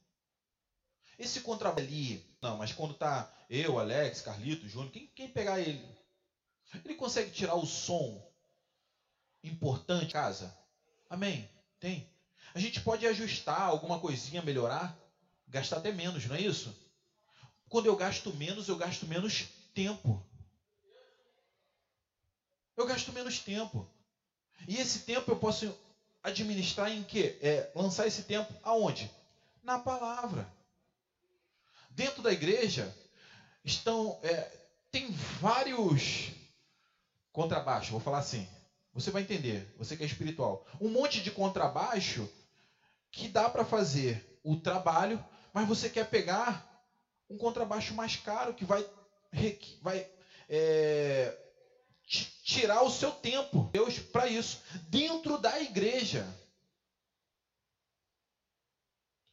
Esse contrabando ali, não, mas quando tá eu, Alex, Carlito, Júnior, quem, quem pegar ele, ele consegue tirar o som importante casa? Amém? Tem. A gente pode ajustar alguma coisinha, melhorar, gastar até menos, não é isso? Quando eu gasto menos, eu gasto menos tempo. Eu gasto menos tempo. E esse tempo eu posso administrar em quê? É, lançar esse tempo aonde? Na palavra. Dentro da igreja estão é, tem vários contrabaixo, vou falar assim. Você vai entender, você que é espiritual. Um monte de contrabaixo que dá para fazer o trabalho, mas você quer pegar um contrabaixo mais caro que vai, vai é, tirar o seu tempo, Deus, para isso, dentro da igreja.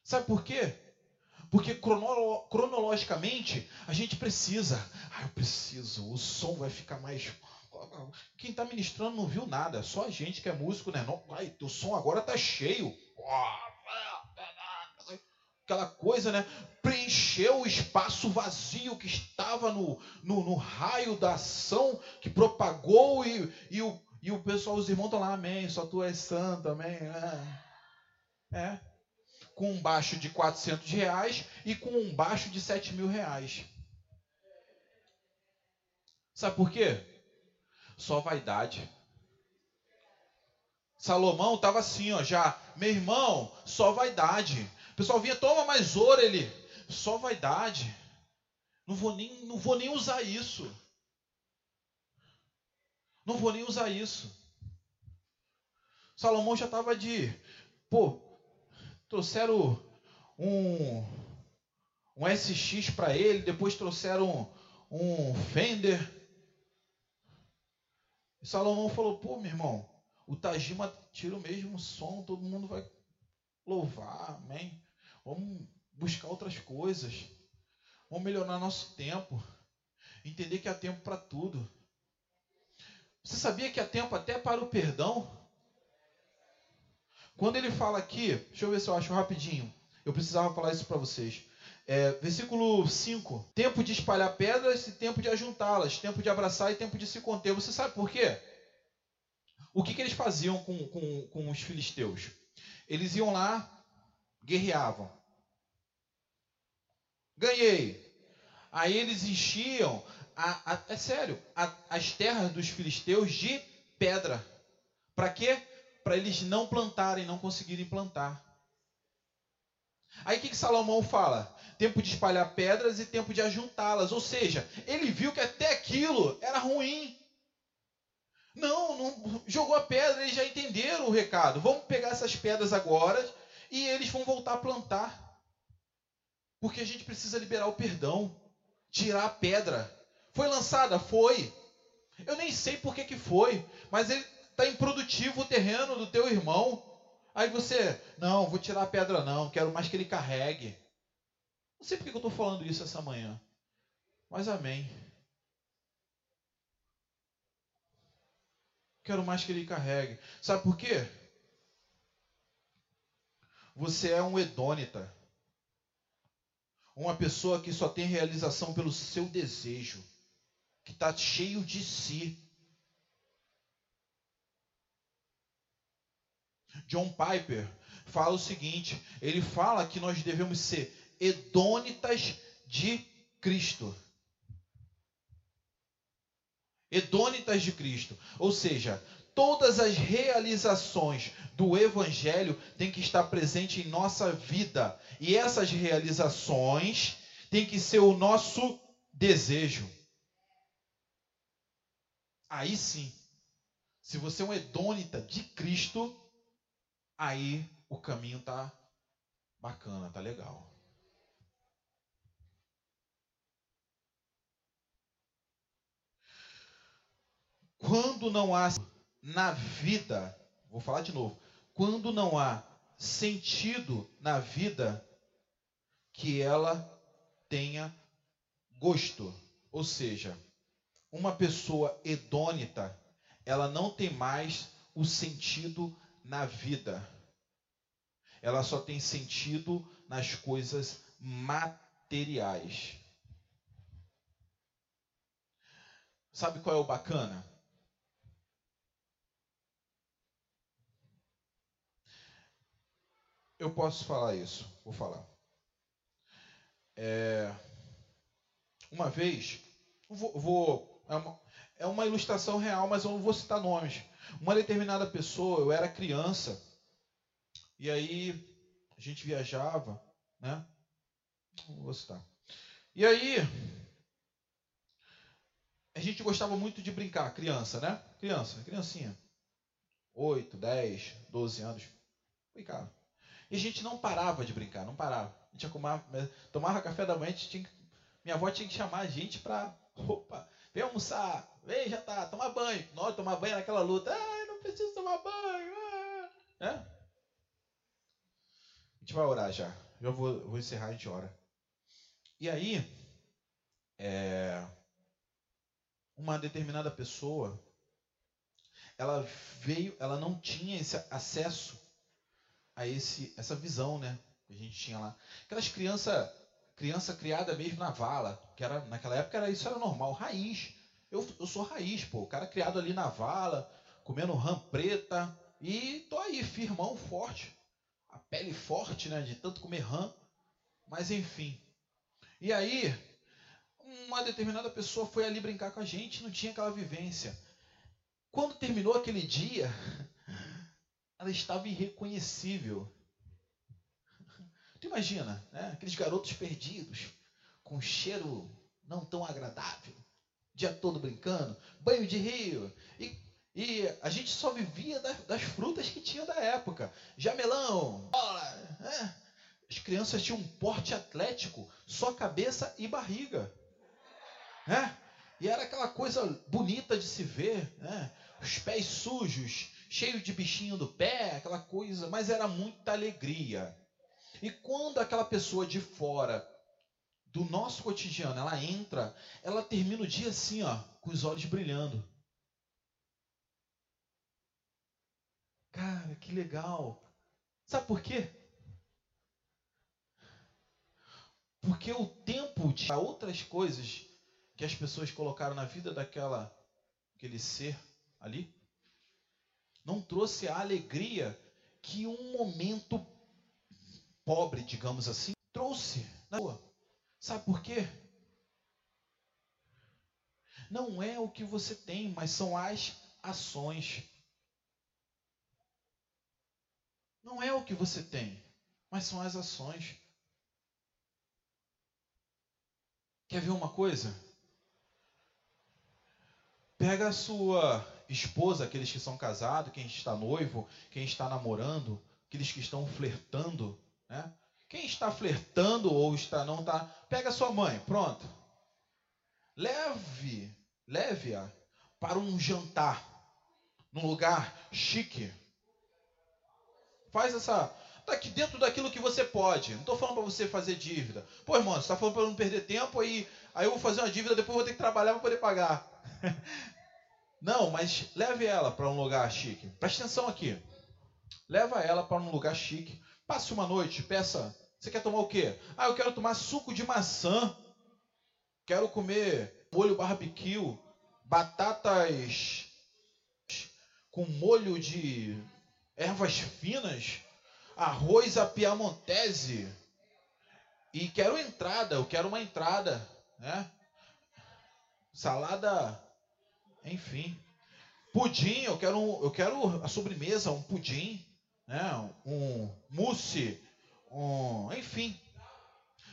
Sabe por quê? Porque cronologicamente a gente precisa. Ah, eu preciso, o som vai ficar mais. Quem está ministrando não viu nada, só a gente que é músico, né? Não, ai, teu som agora tá cheio. Aquela coisa, né? Preencheu o espaço vazio que estava no, no, no raio da ação que propagou e, e, o, e o pessoal, os irmãos estão lá, amém, só tu és santo, amém. É. é com um baixo de 400 reais e com um baixo de 7 mil reais. Sabe por quê? Só vaidade. Salomão estava assim, ó, já, meu irmão, só vaidade. O pessoal vinha, toma mais ouro, ele, só vaidade. Não vou nem, não vou nem usar isso. Não vou nem usar isso. Salomão já estava de, pô, trouxeram um, um SX para ele, depois trouxeram um, um Fender. E Salomão falou: pô, meu irmão, o Tajima tira o mesmo som, todo mundo vai louvar, amém? Vamos buscar outras coisas, vamos melhorar nosso tempo, entender que há tempo para tudo. Você sabia que há tempo até para o perdão? Quando ele fala aqui, deixa eu ver se eu acho rapidinho. Eu precisava falar isso para vocês. É, versículo 5: Tempo de espalhar pedras e tempo de ajuntá-las, tempo de abraçar e tempo de se conter. Você sabe por quê? O que, que eles faziam com, com, com os filisteus? Eles iam lá, guerreavam. Ganhei. Aí eles enchiam, a, a, é sério, a, as terras dos filisteus de pedra. Para quê? Para eles não plantarem, não conseguirem plantar. Aí o que, que Salomão fala? Tempo de espalhar pedras e tempo de ajuntá-las. Ou seja, ele viu que até aquilo era ruim. Não, não, jogou a pedra, eles já entenderam o recado. Vamos pegar essas pedras agora e eles vão voltar a plantar. Porque a gente precisa liberar o perdão, tirar a pedra. Foi lançada? Foi. Eu nem sei por que, que foi, mas ele está improdutivo o terreno do teu irmão. Aí você, não, vou tirar a pedra não, quero mais que ele carregue. Não sei por que eu estou falando isso essa manhã, mas amém. Quero mais que ele carregue. Sabe por quê? Você é um hedônita. Uma pessoa que só tem realização pelo seu desejo. Que está cheio de si. John Piper fala o seguinte: ele fala que nós devemos ser hedônitas de Cristo. Hedônitas de Cristo. Ou seja, todas as realizações do Evangelho têm que estar presente em nossa vida. E essas realizações têm que ser o nosso desejo. Aí sim, se você é um hedônita de Cristo, aí o caminho tá bacana, tá legal. Quando não há na vida, vou falar de novo, quando não há sentido na vida, que ela tenha gosto. Ou seja, uma pessoa hedônita, ela não tem mais o sentido na vida. Ela só tem sentido nas coisas materiais. Sabe qual é o bacana? Eu posso falar isso, vou falar. É, uma vez, vou, vou é, uma, é uma ilustração real, mas eu não vou citar nomes. Uma determinada pessoa, eu era criança, e aí a gente viajava, né? Vou citar. E aí, a gente gostava muito de brincar, criança, né? Criança, criancinha. 8, 10, 12 anos. Brincava. E a gente não parava de brincar, não parava. A gente comer, tomava café da manhã, tinha, minha avó tinha que chamar a gente para, opa, vem almoçar, vem já tá, tomar banho. De tomar banho naquela luta, ai, não preciso tomar banho. Ah. É? A gente vai orar já. Já vou, vou encerrar, a gente ora. E aí, é, uma determinada pessoa, ela veio, ela não tinha esse acesso a esse, essa visão, né? Que a gente tinha lá. Aquelas crianças, criança criada mesmo na vala, que era naquela época era isso era normal, raiz. Eu, eu sou raiz, pô. O cara criado ali na vala, comendo rã preta. E tô aí, firmão, forte. A pele forte, né? De tanto comer rã. Mas enfim. E aí, uma determinada pessoa foi ali brincar com a gente, não tinha aquela vivência. Quando terminou aquele dia, ela estava irreconhecível. Tu imagina, né? aqueles garotos perdidos, com cheiro não tão agradável, dia todo brincando, banho de rio, e, e a gente só vivia das, das frutas que tinha da época, jamelão, bola, né? As crianças tinham um porte atlético, só cabeça e barriga, né? E era aquela coisa bonita de se ver, né? Os pés sujos, cheio de bichinho do pé, aquela coisa, mas era muita alegria. E quando aquela pessoa de fora do nosso cotidiano, ela entra, ela termina o dia assim, ó, com os olhos brilhando. Cara, que legal. Sabe por quê? Porque o tempo de outras coisas que as pessoas colocaram na vida daquela aquele ser ali não trouxe a alegria que um momento pobre, digamos assim, trouxe na rua. Sabe por quê? Não é o que você tem, mas são as ações. Não é o que você tem, mas são as ações. Quer ver uma coisa? Pega a sua esposa, aqueles que são casados, quem está noivo, quem está namorando, aqueles que estão flertando, né? Quem está flertando ou está não está, pega sua mãe, pronto. Leve, leve-a para um jantar num lugar chique. Faz essa. Está aqui dentro daquilo que você pode. Não estou falando para você fazer dívida. Pô, irmão, você está falando para não perder tempo aí. Aí eu vou fazer uma dívida, depois vou ter que trabalhar para poder pagar. não, mas leve ela para um lugar chique. Preste atenção aqui. Leva ela para um lugar chique. Passe uma noite, peça. Você quer tomar o quê? Ah, eu quero tomar suco de maçã. Quero comer molho barbecue, batatas com molho de ervas finas, arroz à piamontese. E quero entrada, eu quero uma entrada, né? Salada, enfim. Pudim, eu quero, eu quero a sobremesa, um pudim, né? Um mousse, um, enfim.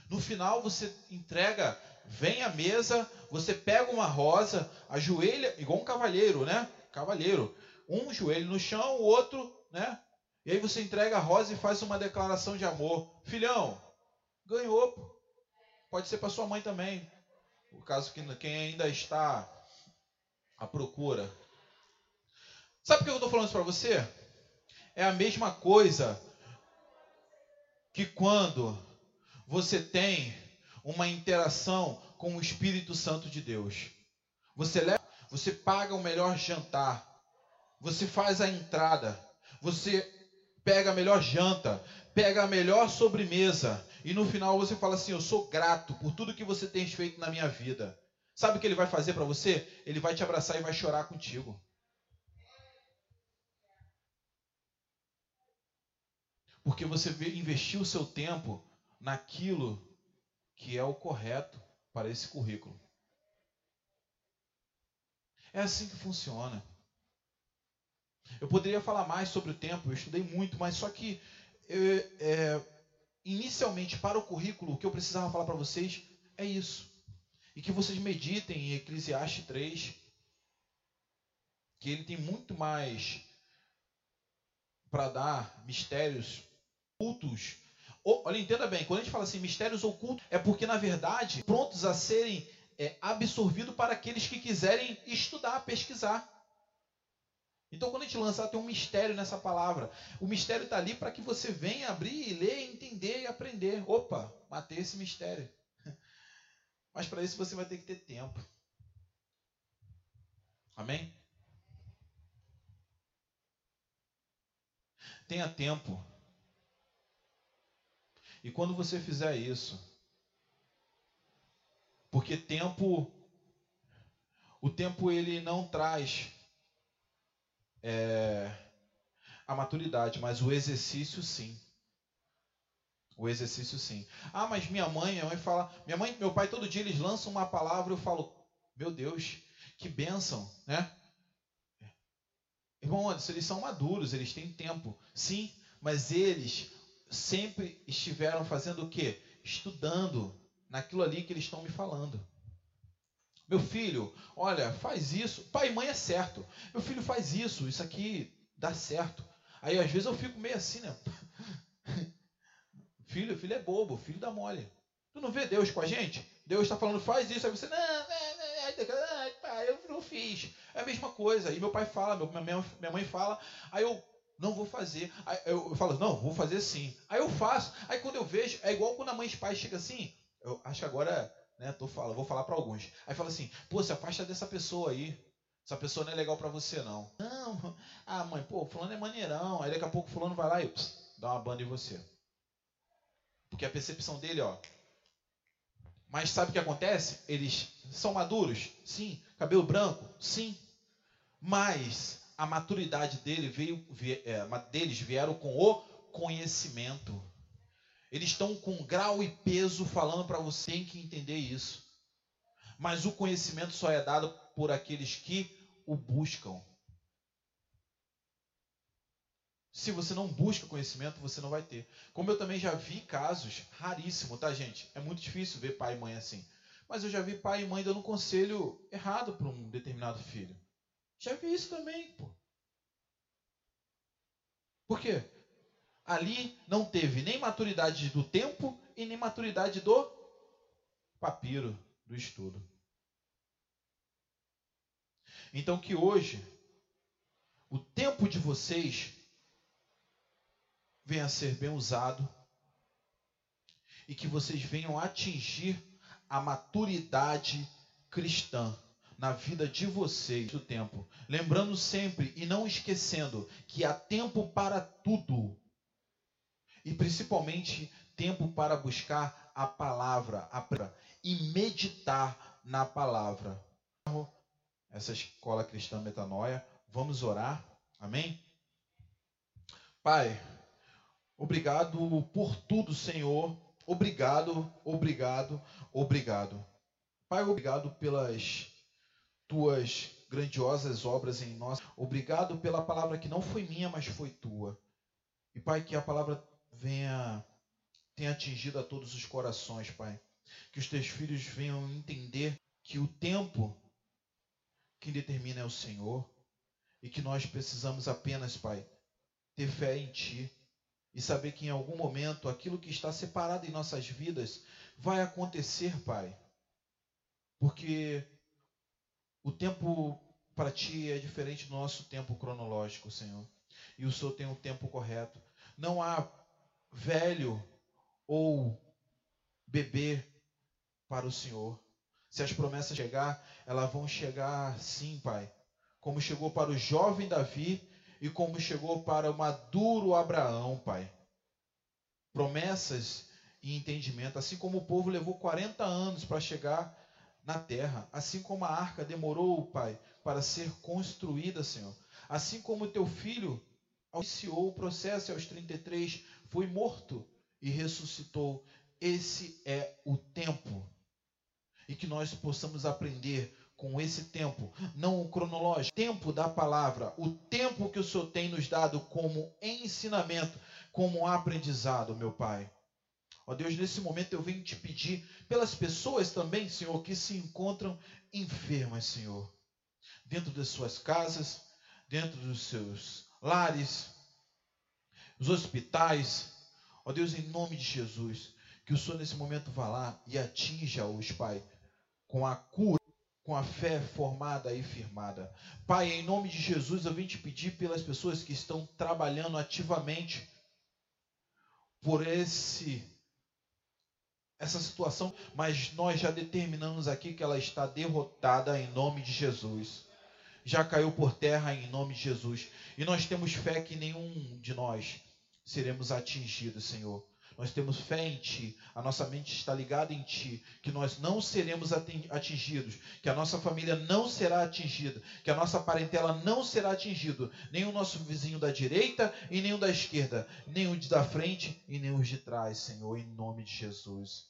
No final você entrega, vem à mesa, você pega uma rosa, ajoelha, igual um cavalheiro, né? Cavalheiro um joelho no chão, o outro, né? E aí você entrega a rosa e faz uma declaração de amor. Filhão, ganhou. Pode ser para sua mãe também. O caso que quem ainda está à procura. Sabe por que eu estou falando isso para você? É a mesma coisa que quando você tem uma interação com o Espírito Santo de Deus. Você leva, você paga o melhor jantar, você faz a entrada, você pega a melhor janta, pega a melhor sobremesa e no final você fala assim: Eu sou grato por tudo que você tem feito na minha vida. Sabe o que ele vai fazer para você? Ele vai te abraçar e vai chorar contigo. Porque você investiu o seu tempo naquilo que é o correto para esse currículo. É assim que funciona. Eu poderia falar mais sobre o tempo, eu estudei muito, mas só que eu, é, inicialmente para o currículo, o que eu precisava falar para vocês é isso. E que vocês meditem em Eclesiastes 3, que ele tem muito mais para dar mistérios ocultos. Olha, entenda bem, quando a gente fala assim, mistérios ocultos, é porque, na verdade, prontos a serem é, absorvidos para aqueles que quiserem estudar, pesquisar. Então, quando a gente lançar, tem um mistério nessa palavra. O mistério está ali para que você venha abrir, ler, entender e aprender. Opa, matei esse mistério. Mas para isso você vai ter que ter tempo. Amém? Tenha tempo. E quando você fizer isso, porque tempo, o tempo ele não traz é, a maturidade, mas o exercício sim. O exercício sim. Ah, mas minha mãe, minha mãe fala, minha mãe, meu pai todo dia eles lançam uma palavra, eu falo, meu Deus, que bênção, né? Irmão eles são maduros, eles têm tempo. Sim, mas eles sempre estiveram fazendo o quê? Estudando naquilo ali que eles estão me falando. Meu filho, olha, faz isso. Pai e mãe é certo. Meu filho faz isso, isso aqui dá certo. Aí às vezes eu fico meio assim, né? filho, filho é bobo, filho dá mole. Tu não vê Deus com a gente? Deus está falando, faz isso. Aí você, não, não, não, pai, eu não fiz. É a mesma coisa. E meu pai fala, minha mãe fala, aí eu não vou fazer. Aí eu, falo, não, vou fazer sim. Aí eu faço. Aí quando eu vejo, é igual quando a mãe e pai chega assim, eu acho que agora né? Tô falando, vou falar para alguns. Aí fala assim: pô, se afasta dessa pessoa aí. Essa pessoa não é legal para você, não. Não, ah, mãe, pô, fulano é maneirão. Aí daqui a pouco fulano vai lá e dá uma banda em você. Porque a percepção dele, ó. Mas sabe o que acontece? Eles são maduros? Sim. Cabelo branco? Sim. Mas a maturidade dele veio, é, deles vieram com o conhecimento. Eles estão com grau e peso falando para você tem que entender isso. Mas o conhecimento só é dado por aqueles que o buscam. Se você não busca conhecimento, você não vai ter. Como eu também já vi casos, raríssimo, tá, gente? É muito difícil ver pai e mãe assim. Mas eu já vi pai e mãe dando um conselho errado para um determinado filho. Já vi isso também, pô. Por quê? Ali não teve nem maturidade do tempo e nem maturidade do papiro, do estudo. Então que hoje o tempo de vocês venha a ser bem usado e que vocês venham atingir a maturidade cristã na vida de vocês do tempo. Lembrando sempre e não esquecendo que há tempo para tudo. E principalmente tempo para buscar a palavra, a e meditar na palavra. Essa escola cristã metanoia, vamos orar. Amém? Pai, obrigado por tudo, Senhor. Obrigado, obrigado, obrigado. Pai, obrigado pelas tuas grandiosas obras em nós. Obrigado pela palavra que não foi minha, mas foi tua. E Pai, que a palavra venha tenha atingido a todos os corações, Pai. Que os teus filhos venham entender que o tempo quem determina é o Senhor e que nós precisamos apenas, Pai, ter fé em Ti e saber que em algum momento aquilo que está separado em nossas vidas vai acontecer, Pai. Porque o tempo para ti é diferente do nosso tempo cronológico, Senhor. E o Senhor tem o um tempo correto. Não há velho ou bebê para o Senhor. Se as promessas chegar, elas vão chegar sim, Pai. Como chegou para o jovem Davi e como chegou para o maduro Abraão, Pai. Promessas e entendimento, assim como o povo levou 40 anos para chegar na terra, assim como a arca demorou, Pai, para ser construída, Senhor. Assim como teu filho iniciou o processo aos 33, foi morto e ressuscitou. Esse é o tempo. E que nós possamos aprender com esse tempo, não o cronológico, tempo da palavra, o tempo que o Senhor tem nos dado como ensinamento, como aprendizado, meu Pai. Ó Deus, nesse momento eu venho te pedir pelas pessoas também, Senhor, que se encontram enfermas, Senhor, dentro das suas casas, dentro dos seus lares, os hospitais. Ó Deus, em nome de Jesus, que o Senhor nesse momento vá lá e atinja-os, Pai, com a cura, com a fé formada e firmada. Pai, em nome de Jesus, eu vim te pedir pelas pessoas que estão trabalhando ativamente por esse essa situação, mas nós já determinamos aqui que ela está derrotada em nome de Jesus. Já caiu por terra em nome de Jesus. E nós temos fé que nenhum de nós seremos atingidos, Senhor. Nós temos fé em Ti, a nossa mente está ligada em Ti, que nós não seremos atingidos, que a nossa família não será atingida, que a nossa parentela não será atingida, nem o nosso vizinho da direita e nem o da esquerda, nem o da frente e nem os de trás, Senhor, em nome de Jesus.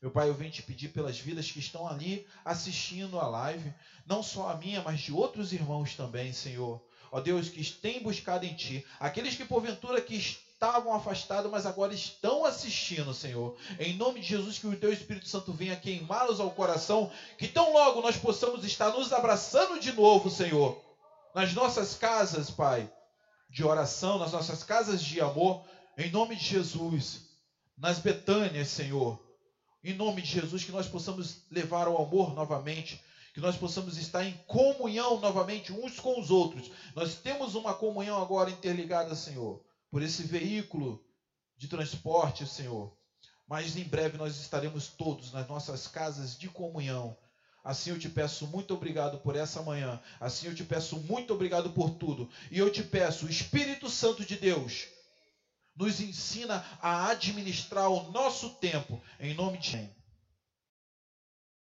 Meu Pai, eu venho te pedir pelas vidas que estão ali assistindo a live, não só a minha, mas de outros irmãos também, Senhor. Ó Deus, que têm buscado em Ti, aqueles que porventura que estavam afastados, mas agora estão assistindo, Senhor. Em nome de Jesus, que o Teu Espírito Santo venha queimá-los ao coração, que tão logo nós possamos estar nos abraçando de novo, Senhor, nas nossas casas, Pai, de oração, nas nossas casas de amor, em nome de Jesus, nas Betânias, Senhor em nome de Jesus, que nós possamos levar ao amor novamente, que nós possamos estar em comunhão novamente uns com os outros. Nós temos uma comunhão agora interligada, Senhor, por esse veículo de transporte, Senhor. Mas em breve nós estaremos todos nas nossas casas de comunhão. Assim eu te peço muito obrigado por essa manhã. Assim eu te peço muito obrigado por tudo. E eu te peço, Espírito Santo de Deus, nos ensina a administrar o nosso tempo em nome de quem?